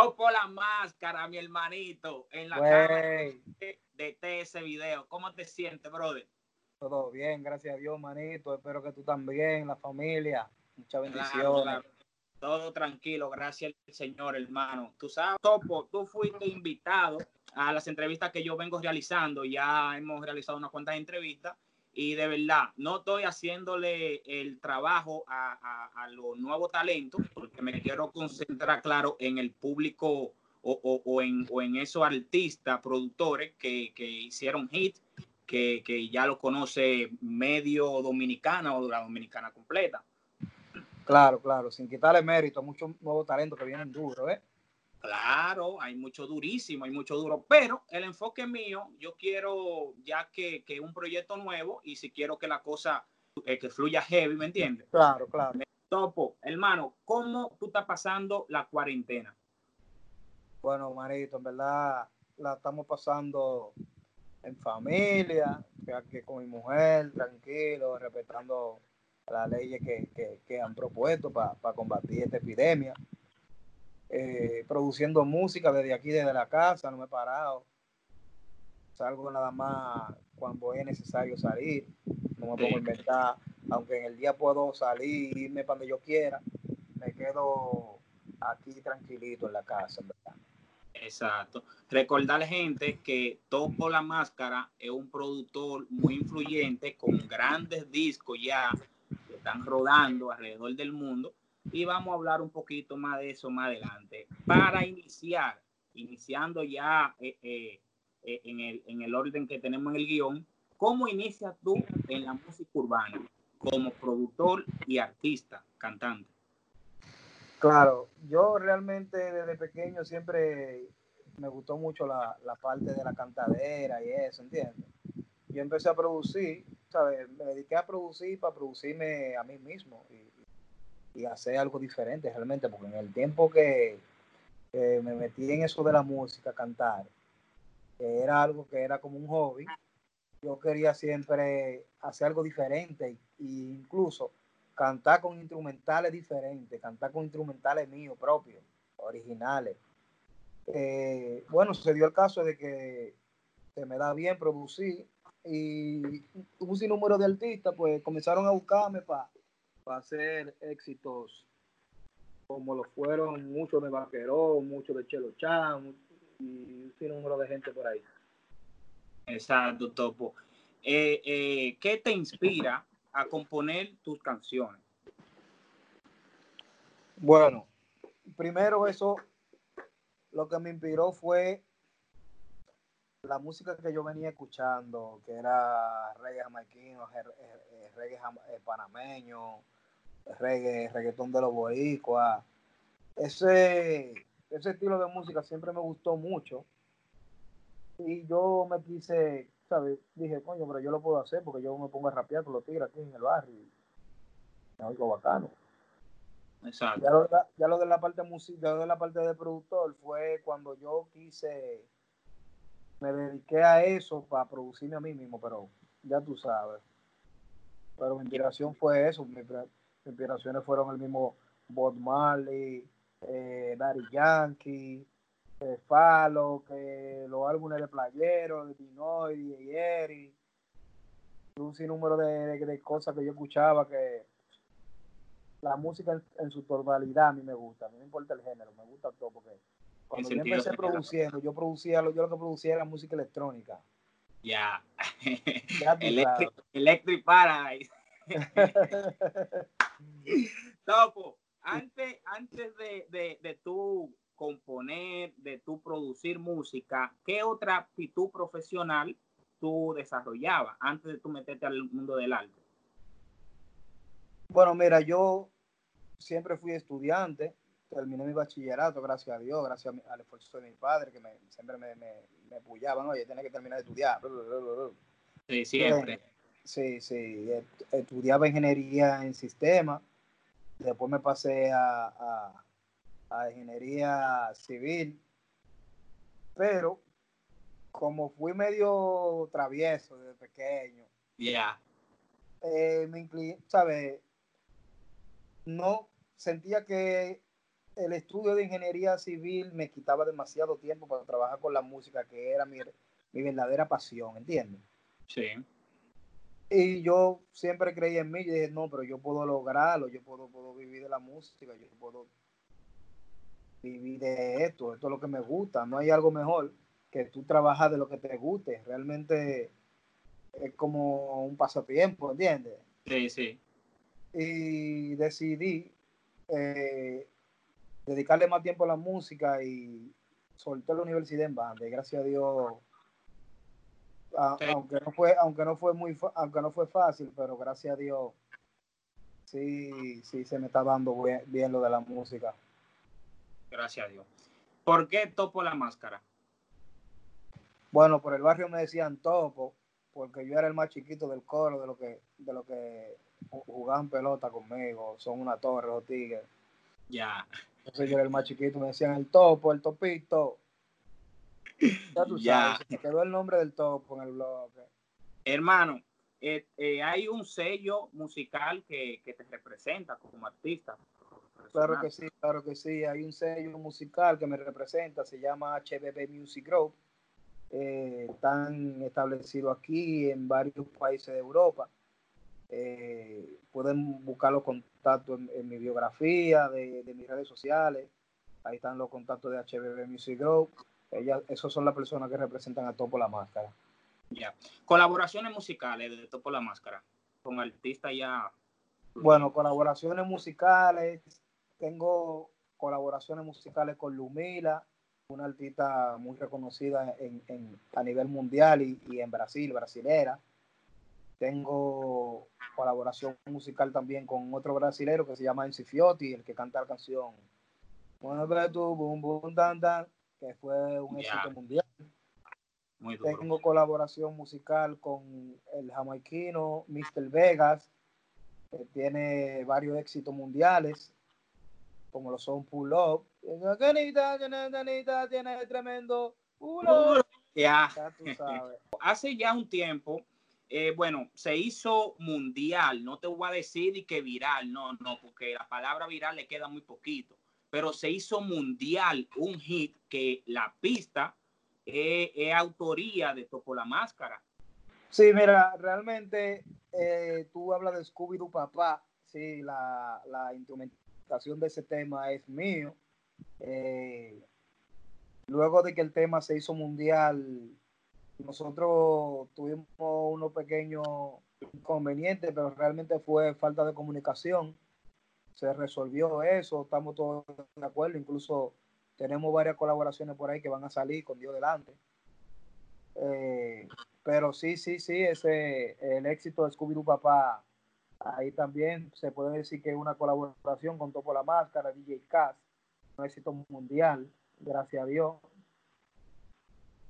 Topo la máscara, mi hermanito, en la cámara de, de ese video. ¿Cómo te sientes, brother? Todo bien, gracias a Dios, manito. Espero que tú también, la familia. Muchas bendiciones. Todo tranquilo, gracias al Señor, hermano. Tú sabes, Topo, tú fuiste invitado a las entrevistas que yo vengo realizando. Ya hemos realizado unas cuantas entrevistas y de verdad no estoy haciéndole el trabajo a, a, los nuevos talentos porque me quiero concentrar, claro, en el público o, o, en, o en, esos artistas, productores que, que hicieron hit, que, que, ya lo conoce medio dominicana o la dominicana completa. Claro, claro, sin quitarle mérito a muchos nuevos talentos que vienen duros, ¿eh? Claro, hay mucho durísimo, hay mucho duro, pero el enfoque mío, yo quiero ya que, que un proyecto nuevo y si quiero que la cosa eh, que fluya heavy, ¿me entiendes? Claro, claro. Topo, hermano, ¿cómo tú estás pasando la cuarentena? Bueno, manito, en verdad la estamos pasando en familia, que con mi mujer, tranquilo, respetando las leyes que, que, han propuesto para combatir esta epidemia. Eh, produciendo música desde aquí, desde la casa, no me he parado. Salgo nada más cuando es necesario salir, no me pongo a inventar, aunque en el día puedo salir, irme para donde yo quiera, me quedo aquí tranquilito en la casa, ¿verdad? Exacto. Recordarle, gente, que Topo la Máscara es un productor muy influyente con grandes discos ya que están rodando alrededor del mundo y vamos a hablar un poquito más de eso más adelante. Para iniciar, iniciando ya eh, eh, eh, en, el, en, el, orden que tenemos en el guion, ¿cómo inicias tú en la música urbana como productor y artista, cantante? Claro, yo realmente desde pequeño siempre me gustó mucho la, la parte de la cantadera y eso, ¿entiendes? Yo empecé a producir, ¿sabes? Me dediqué a producir para producirme a mí mismo y hacer algo diferente realmente, porque en el tiempo que, me metí en eso de la música, cantar, que era algo que era como un hobby, yo quería siempre hacer algo diferente e incluso cantar con instrumentales diferentes, cantar con instrumentales míos propios, originales. Eh, bueno, se dio el caso de que se me da bien producir y un sinnúmero de artistas pues comenzaron a buscarme para para ser éxitos como lo fueron muchos de Vaquerón, muchos de Chelo Chan y un número de gente por ahí. Exacto, Topo. Eh, eh, ¿Qué te inspira a componer tus canciones? Bueno, primero eso, lo que me inspiró fue la música que yo venía escuchando, que era reggae jamaiquino, reggae panameño, reggae, reggaetón de los boricuas. Ese, ese estilo de música siempre me gustó mucho. Y yo me quise, ¿sabes? Dije, coño, pero yo lo puedo hacer porque yo me pongo a rapear con los tigres aquí en el barrio. Me oigo bacano. Exacto. Ya lo, ya lo de la parte música, de la parte de productor fue cuando yo quise, me dediqué a eso para producirme a mí mismo, pero ya tú sabes. Pero mi inspiración fue eso, mi, inspiraciones fueron el mismo Bob Marley, eh, Daddy Yankee, eh, Falo, que los álbumes de Playero, de Dinoy, de Yeri, un sinnúmero de, de, cosas que yo escuchaba que la música en, su totalidad a mí me gusta, a mí no importa el género, me gusta todo porque cuando yo empecé produciendo, yo producía, yo lo que producía era música electrónica. Ya. Electric, Electric Paradise. Topo, antes, antes de, de, de tú componer, de tú producir música, ¿qué otra actitud profesional tú desarrollabas antes de tú meterte al mundo del arte? Bueno, mira, yo siempre fui estudiante, terminé mi bachillerato, gracias a Dios, gracias al esfuerzo de mi padre, que me, siempre me, me, me apoyaban, oye, tienes que terminar de estudiar. Sí, siempre. Sí, sí, estudiaba ingeniería en sistemas, después me pasé a, a, ingeniería civil, pero como fui medio travieso desde pequeño, ya eh, me incliné, ¿sabes? No sentía que el estudio de ingeniería civil me quitaba demasiado tiempo para trabajar con la música, que era mi, mi verdadera pasión, ¿entiendes? Sí. Y yo siempre creí en mí y dije, no, pero yo puedo lograrlo, yo puedo, puedo vivir de la música, yo puedo vivir de esto, esto es lo que me gusta, no hay algo mejor que tú trabajas de lo que te guste, realmente es como un pasatiempo, ¿entiendes? Sí, sí. Y decidí eh, dedicarle más tiempo a la música y solté la universidad en banda y gracias a Dios aunque no fue aunque no fue muy aunque no fue fácil pero gracias a Dios sí sí se me está dando bien, lo de la música. Gracias a Dios. ¿por qué topo la máscara? bueno por el barrio me decían topo porque yo era el más chiquito del coro de lo que de lo que jugaban pelota conmigo son una torre los tigres. Ya. Entonces yo era el más chiquito me decían el topo el topito ya tú sabes, se quedó el nombre del topo en el blog. Hermano, eh, eh, hay un sello musical que, te representa como artista. Claro que sí, claro que sí. Hay un sello musical que me representa, se llama HBB Music Group. Eh, están establecidos aquí en varios países de Europa. pueden buscar los contactos en, mi biografía de, de, mis redes sociales. Ahí están los contactos de HBB Music Group. Ellas, esos son las personas que representan a Topo la Máscara. Ya. Colaboraciones musicales de Topo la Máscara con artistas ya. Bueno, colaboraciones musicales. Tengo colaboraciones musicales con Lumila, una artista muy reconocida en, en, a nivel mundial y, y, en Brasil, brasilera. Tengo colaboración musical también con otro brasilero que se llama Enci Fiotti, el que canta la canción Mueve tu bum bum dan dan que fue un éxito mundial. Tengo colaboración musical con el jamaiquino Mr. Vegas, que tiene varios éxitos mundiales, como lo son Pull Up. Tiene tremendo Pull Up. Ya. Hace ya un tiempo, eh, bueno, se hizo mundial. No te voy a decir y que viral, no, no, porque la palabra viral le queda muy poquito pero se hizo mundial un hit que la pista es, autoría de Topo la Máscara. Sí, mira, realmente eh, tú hablas de Scooby-Doo Papá, sí, la, la, instrumentación de ese tema es mío. Eh, luego de que el tema se hizo mundial, nosotros tuvimos unos pequeños inconvenientes, pero realmente fue falta de comunicación se resolvió eso, estamos todos de acuerdo, incluso tenemos varias colaboraciones por ahí que van a salir con Dios delante. Eh, pero sí, sí, sí, ese, el éxito de Scooby-Doo Papá, ahí también se puede decir que es una colaboración con Topo la Máscara, DJ Cass, un éxito mundial, gracias a Dios.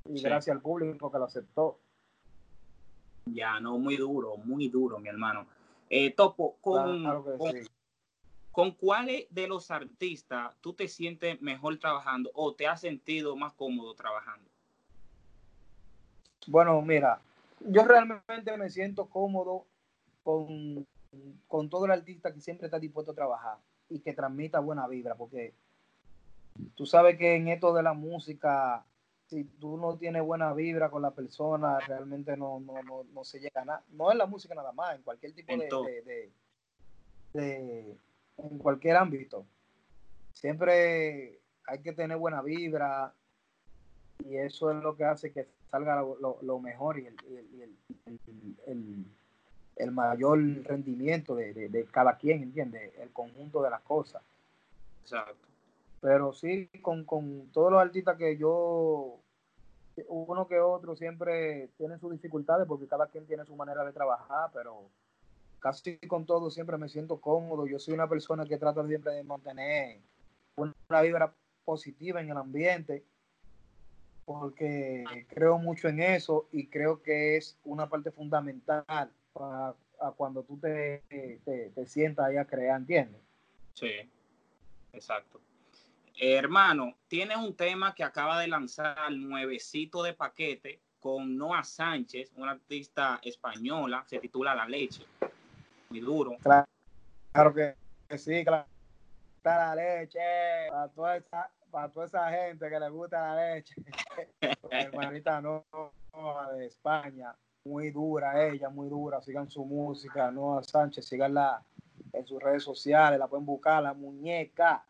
Y gracias al público que lo aceptó. Ya, no, muy duro, muy duro, mi hermano. Eh, Topo, con, ¿Con cuáles de los artistas tú te sientes mejor trabajando o te has sentido más cómodo trabajando? Bueno, mira, yo realmente me siento cómodo con, con todo el artista que siempre está dispuesto a trabajar y que transmita buena vibra, porque tú sabes que en esto de la música, si tú no tienes buena vibra con la persona, realmente no, no, no, no se llega a nada. No es la música nada más, en cualquier tipo de, de, en cualquier ámbito. Siempre hay que tener buena vibra y eso es lo que hace que salga lo, mejor y, el, mayor rendimiento de, cada quien, ¿entiendes? El conjunto de las cosas. Exacto. Pero sí, con, con todos los artistas que yo, uno que otro, siempre tienen sus dificultades porque cada quien tiene su manera de trabajar, pero casi con todo siempre me siento cómodo. Yo soy una persona que trata siempre de mantener una vibra positiva en el ambiente porque creo mucho en eso y creo que es una parte fundamental para, cuando tú te, te, sientas ahí a crear, ¿entiendes? Sí, exacto. hermano, tienes un tema que acaba de lanzar nuevecito de paquete con Noah Sánchez, una artista española, se titula La Leche muy duro. Claro, que sí, claro, la leche, para toda esa, para toda esa gente que le gusta la leche. hermanita no, de España, muy dura ella, muy dura. Sigan su música, Noa Sánchez, síganla en sus redes sociales, la pueden buscar, la muñeca.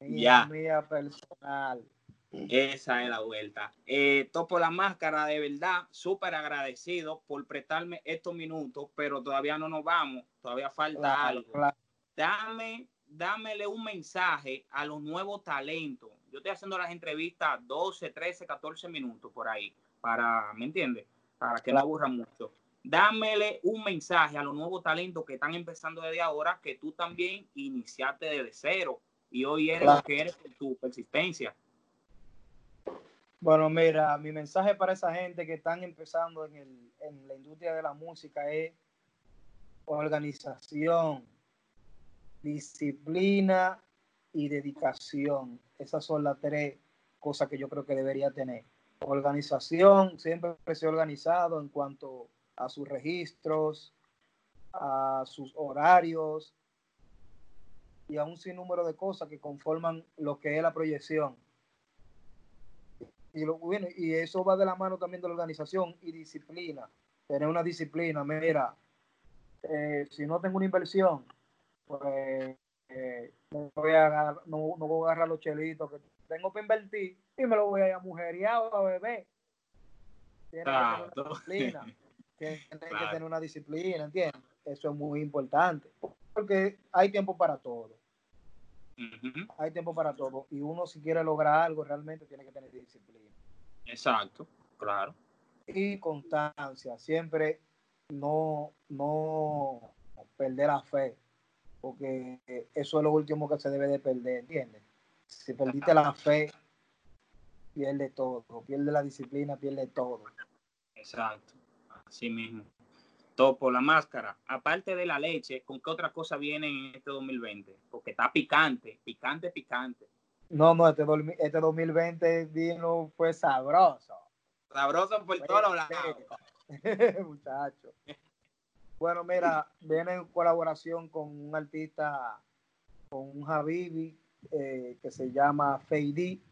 Mía, mía personal. Esa es la vuelta. Eh, topo la máscara, de verdad, súper agradecido por prestarme estos minutos, pero todavía no nos vamos, todavía falta algo. Dame, dámele un mensaje a los nuevos talentos. Yo estoy haciendo las entrevistas 12, 13, 14 minutos por ahí, para, ¿me entiendes? Para que no aburran mucho. Dámele un mensaje a los nuevos talentos que están empezando desde ahora, que tú también iniciaste desde cero y hoy eres lo que eres por tu persistencia. Bueno, mira, mi mensaje para esa gente que están empezando en, el, en la industria de la música es organización, disciplina y dedicación. Esas son las tres cosas que yo creo que debería tener. Organización, siempre se organizado en cuanto a sus registros, a sus horarios y a un sinnúmero de cosas que conforman lo que es la proyección y, lo, bueno, y eso va de la mano también de la organización y disciplina. Tener una disciplina. Mira, eh, si no tengo una inversión, pues eh, no, voy a agarrar, no, voy a agarrar los chelitos que tengo que invertir y me lo voy a ir a mujeriado a beber. Tiene que tener una disciplina. Tiene que tener una disciplina, ¿entiendes? Eso es muy importante. Porque hay tiempo para todo. Hay tiempo para todo. Y uno si quiere lograr algo realmente tiene que tener disciplina. Exacto, claro. Y constancia. Siempre no, no perder la fe. Porque eso es lo último que se debe de perder, ¿entiendes? Si perdiste la fe, pierde todo. Pierde la disciplina, pierde todo. Exacto. Así mismo por la máscara, aparte de la leche, ¿con qué otra cosa viene en este 2020? Porque está picante, picante, picante. No, no, este, este 2020 vino fue sabroso. Sabroso por todos lados. Muchacho. Bueno, mira, viene en colaboración con un artista, con un Habibi, eh, que se llama Feidi.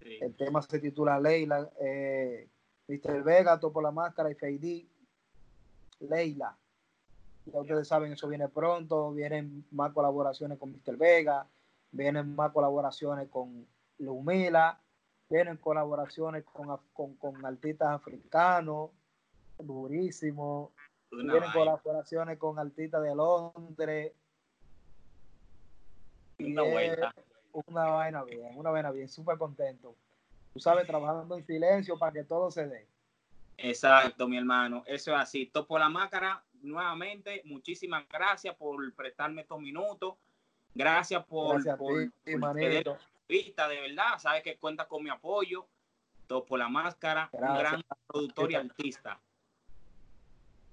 El tema se titula Leila. Eh, Mr. Vega, por la máscara y Feidi Leila. Ya ustedes saben, eso viene pronto, vienen más colaboraciones con Mr. Vega, vienen más colaboraciones con Lumila, vienen colaboraciones con, con, artistas africanos, durísimo, vienen colaboraciones con artistas de Londres. Una vuelta. Una vaina bien, una vaina bien, súper contento. Tú sabes, trabajando en silencio para que todo se dé. Exacto, mi hermano. Eso es así. Topo la máscara, nuevamente, muchísimas gracias por prestarme estos minutos. Gracias por, gracias por, vista, de verdad. Sabes que cuenta con mi apoyo. Topo la máscara, un gran productor y artista.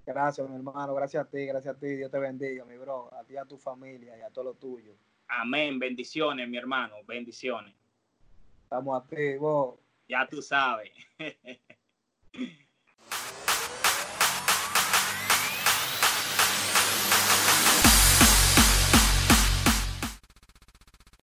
Gracias, mi hermano. Gracias a ti, gracias a ti. Dios te bendiga, mi bro. A ti, a tu familia y a todo lo tuyo. Amén. Bendiciones, mi hermano. Bendiciones. Estamos a ti, vos. Ya tú sabes.